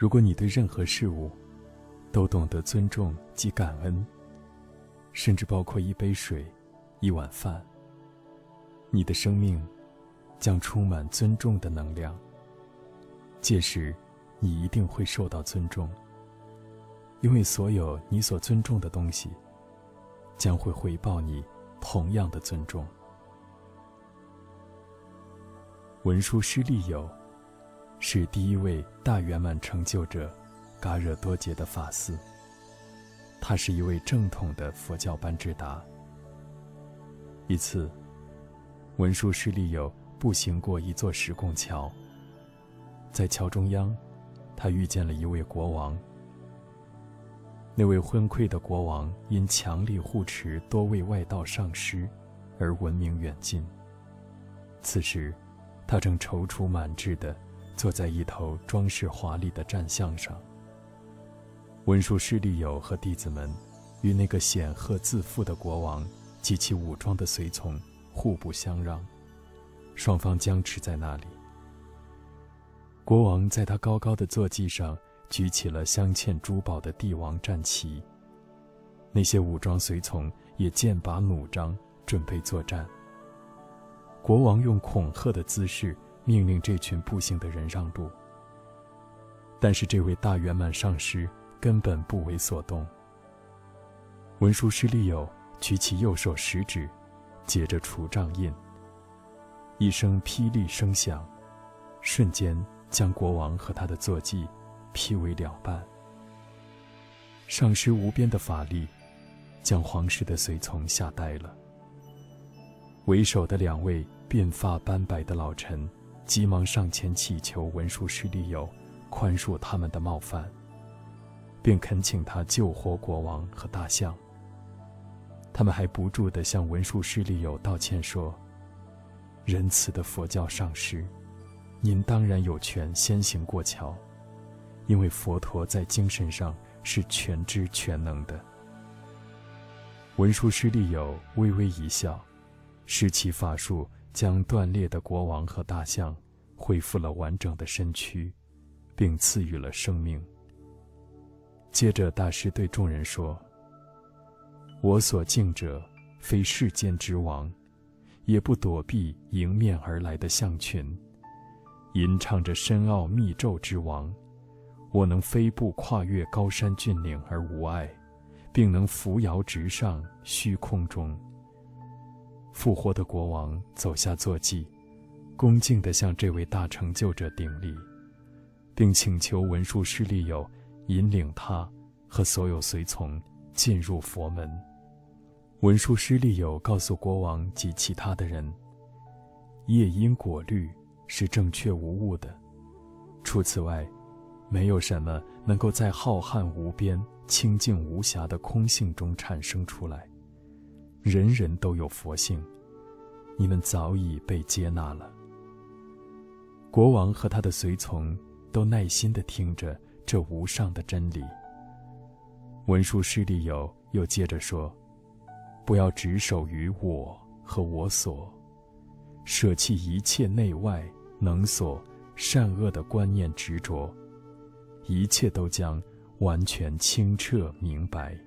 如果你对任何事物都懂得尊重及感恩，甚至包括一杯水、一碗饭，你的生命将充满尊重的能量。届时，你一定会受到尊重，因为所有你所尊重的东西将会回报你同样的尊重。文殊师利友是第一位大圆满成就者嘎热多杰的法嗣。他是一位正统的佛教班智达。一次，文殊师利友步行过一座石拱桥，在桥中央，他遇见了一位国王。那位昏聩的国王因强力护持多位外道上师，而闻名远近。此时，他正踌躇满志地坐在一头装饰华丽的战象上。文殊师利友和弟子们，与那个显赫自负的国王及其武装的随从互不相让，双方僵持在那里。国王在他高高的坐骑上举起了镶嵌珠宝的帝王战旗，那些武装随从也剑拔弩张，准备作战。国王用恐吓的姿势命令这群步行的人让路，但是这位大圆满上师。根本不为所动。文殊师利友举起右手食指，结着除障印。一声霹雳声响，瞬间将国王和他的坐骑劈为两半。上师无边的法力，将皇室的随从吓呆了。为首的两位鬓发斑白的老臣，急忙上前祈求文殊师利友宽恕他们的冒犯。便恳请他救活国王和大象。他们还不住地向文殊师利友道歉说：“仁慈的佛教上师，您当然有权先行过桥，因为佛陀在精神上是全知全能的。”文殊师利友微微一笑，施其法术，将断裂的国王和大象恢复了完整的身躯，并赐予了生命。接着，大师对众人说：“我所敬者，非世间之王，也不躲避迎面而来的象群，吟唱着深奥密咒之王。我能飞步跨越高山峻岭而无碍，并能扶摇直上虚空中。”复活的国王走下坐骑，恭敬地向这位大成就者顶礼，并请求文殊师利友。引领他和所有随从进入佛门。文殊师利友告诉国王及其他的人：“业因果律是正确无误的，除此外，没有什么能够在浩瀚无边、清净无瑕的空性中产生出来。人人都有佛性，你们早已被接纳了。”国王和他的随从都耐心地听着。这无上的真理。文殊师利友又接着说：“不要执守于我和我所，舍弃一切内外能所善恶的观念执着，一切都将完全清澈明白。”